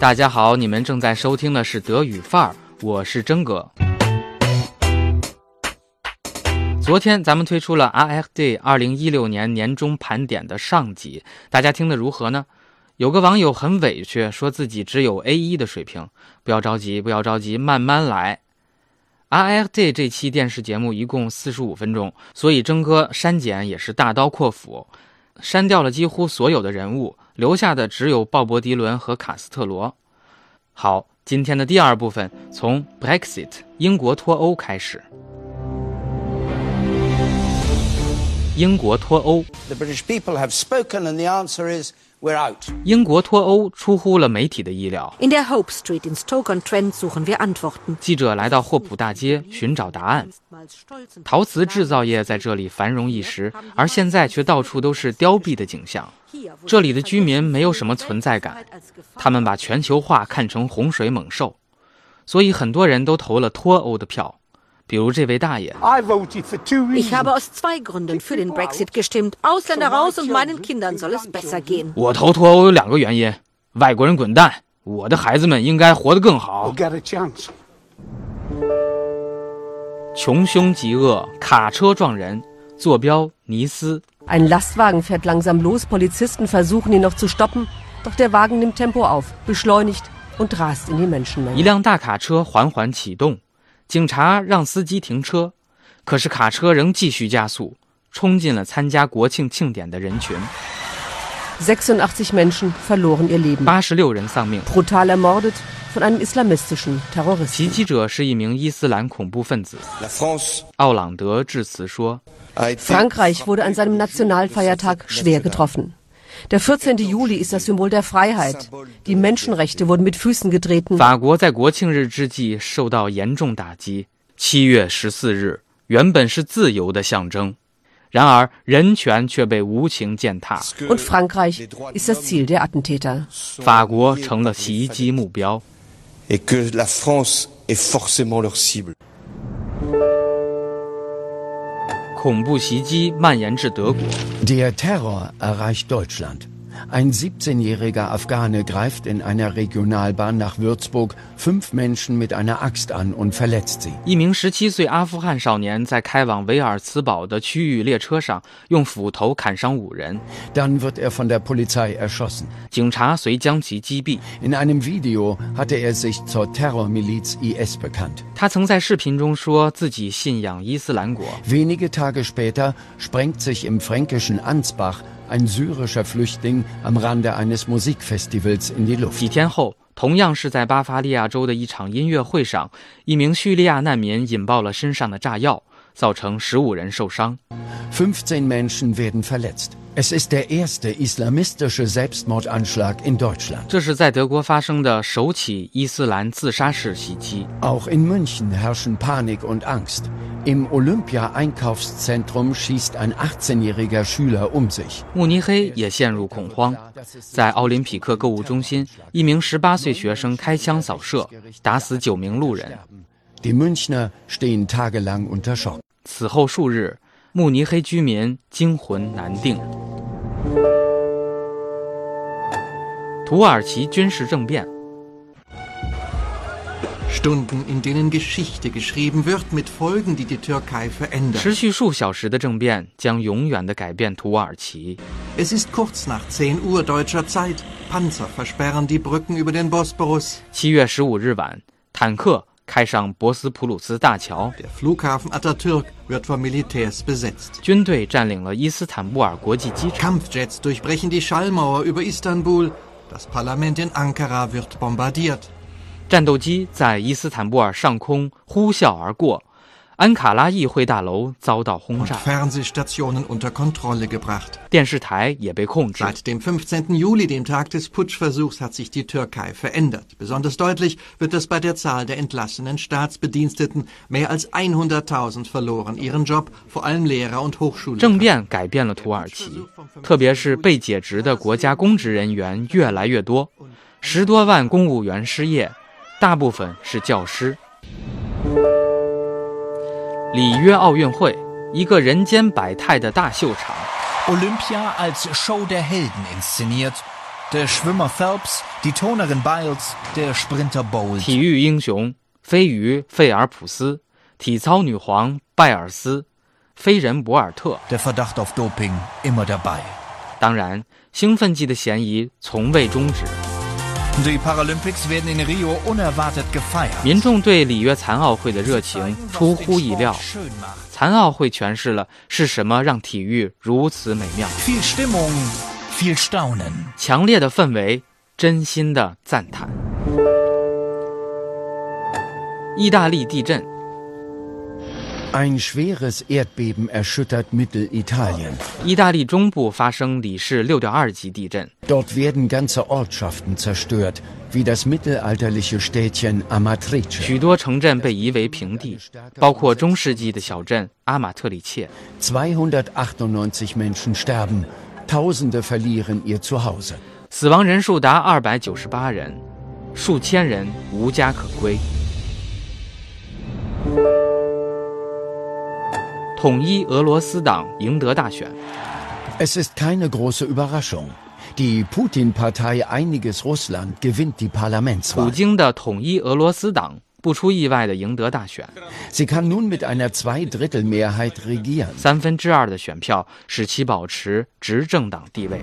大家好，你们正在收听的是德语范儿，我是真哥。昨天咱们推出了 RFD 二零一六年年终盘点的上集，大家听得如何呢？有个网友很委屈，说自己只有 A 一的水平。不要着急，不要着急，慢慢来。RFD 这期电视节目一共四十五分钟，所以征哥删减也是大刀阔斧，删掉了几乎所有的人物。留下的只有鲍勃·迪伦和卡斯特罗。好，今天的第二部分从 Brexit 英国脱欧开始。英国脱欧。The British people have spoken, and the answer is. We're out. 英国脱欧出乎了媒体的意料。In der Hope Street in Stoke-on-Trent suchen wir Antworten. 记者来到霍普大街寻找答案。陶瓷制造业在这里繁荣一时，而现在却到处都是凋敝的景象。这里的居民没有什么存在感，他们把全球化看成洪水猛兽，所以很多人都投了脱欧的票。比如这位大爷。Ich habe aus zwei Gründen für den Brexit gestimmt. Ausländer raus und meinen Kindern soll es besser gehen. 我投脱欧有两个原因：外国人滚蛋，我的孩子们应该活得更好。穷凶极恶，卡车撞人，坐标尼斯。Ein Lastwagen fährt langsam los. Polizisten versuchen ihn noch zu stoppen, doch der Wagen nimmt Tempo auf, beschleunigt und rast in die Menschenmenge. 一辆大卡车缓缓启动。警察让司机停车，可是卡车仍继续加速，冲进了参加国庆庆典的人群。86 Menschen verloren ihr Leben. 八十六人丧命，brutal ermordet von einem islamistischen Terroristen. 袭击者是一名伊斯兰恐怖分子。奥朗德致辞说：“Frankreich wurde an seinem Nationalfeiertag schwer getroffen.” Der 14. Juli ist das Symbol der Freiheit. Die Menschenrechte wurden mit Füßen getreten. 法国在国庆日之际受到严重打击。七月十四日原本是自由的象征，然而人权却被无情践踏。Und Frankreich ist das Ziel der Attentäter. 法国成了袭击目标。Et que la France est forcément leur cible. 恐怖袭击蔓延至德国。Der Terror erreicht Deutschland. Ein 17-jähriger Afghane greift in einer Regionalbahn nach Würzburg fünf Menschen mit einer Axt an und verletzt sie. 一名17岁阿富汗少年在开往维尔茨堡的区域列车上用斧头砍伤五人。Dann wird er von der Polizei erschossen. 警察遂将其击毙。In einem Video hatte er sich zur Terrormiliz IS bekannt. 他曾在视频中说自己信仰伊斯兰国。Wenige Tage später sprengt sich im fränkischen Ansbach ein syrischer Flüchtling am Rande eines Musikfestivals in die Luft. 几天后，同样是在巴伐利亚州的一场音乐会上，一名叙利亚难民引爆了身上的炸药，造成十五人受伤。15 Menschen werden verletzt. Es ist der erste islamistische Selbstmordanschlag in Deutschland. 这是在德国发生的首起伊斯兰自杀式袭击。Auch in München herrschen Panik und Angst. Im Olympia-Einkaufszentrum schießt ein 18-jähriger Schüler um sich. 慕尼黑也陷入恐慌，在奥林匹克购物中心，一名18岁学生开枪扫射，打死九名路人。Die Münchner stehen tagelang unter Schock. 此后数日。慕尼黑居民惊魂难定。土耳其军事政变。Stunden, in denen Geschichte geschrieben wird mit Folgen, die die Türkei verändern. 持续数小时的政变将永远的改变土耳其。Es ist kurz nach 10 Uhr deutscher Zeit. Panzer versperren die Brücken über den Bosporus. 七月十五日晚，坦克。开上博斯普鲁斯大桥。Der Flughafen Atatürk wird von Militärs besetzt. 军队占领了伊斯坦布尔国际机场。Kampfjets durchbrechen die Schallmauer über Istanbul. Das Parlament in Ankara wird bombardiert. 战斗机在伊斯坦布尔上空呼啸而过。安卡拉议会大楼遭到轰炸，电视台也被控制。Seit dem 15. Juli, dem Tag des Putschversuchs, hat sich die Türkei verändert. Besonders deutlich wird das bei der Zahl der entlassenen Staatsbediensteten. Mehr als 100.000 verloren ihren Job, vor allem Lehrer und Hochschulen. 政变改变了土耳其，特别是被解职的国家公职人员越来越多，十多万公务员失业，大部分是教师。里约奥运会，一个人间百态的大秀场。Olympia als Show der Helden inszeniert Der Schwimmer Phelps, die Turnerin Biles, der Sprinter Bolt. 体育英雄飞鱼费尔普斯，体操女皇拜尔斯，飞人博尔特。Der Verdacht auf Doping immer dabei. 当然，兴奋剂的嫌疑从未终止。民众对里约残奥会的热情出乎意料。残奥会诠释了是什么让体育如此美妙.强烈的氛围，真心的赞叹。意大利地震，Ein schweres Erdbeben erschüttert Mittelitalien. 意大利中部发生里氏六点二级地震， Dort werden ganze Ortschaften zerstört, wie das mittelalterliche Städtchen Amatrice. 许多城镇被夷为平地，包括中世纪的小镇阿马特里切。 298 Menschen sterben, Tausende verlieren ihr Zuhause. 死亡人数达二百九十八人，数千人无家可归。 统一俄罗斯党赢得大选，Es ist keine große Überraschung. Die Putin-Partei Einiges Russland gewinnt die Parlamentswahl. 普京的统一俄罗斯党不出意外的赢得大选，Sie kann nun mit einer Zweidrittelmehrheit regieren. 三分之二的选票使其保持执政党地位。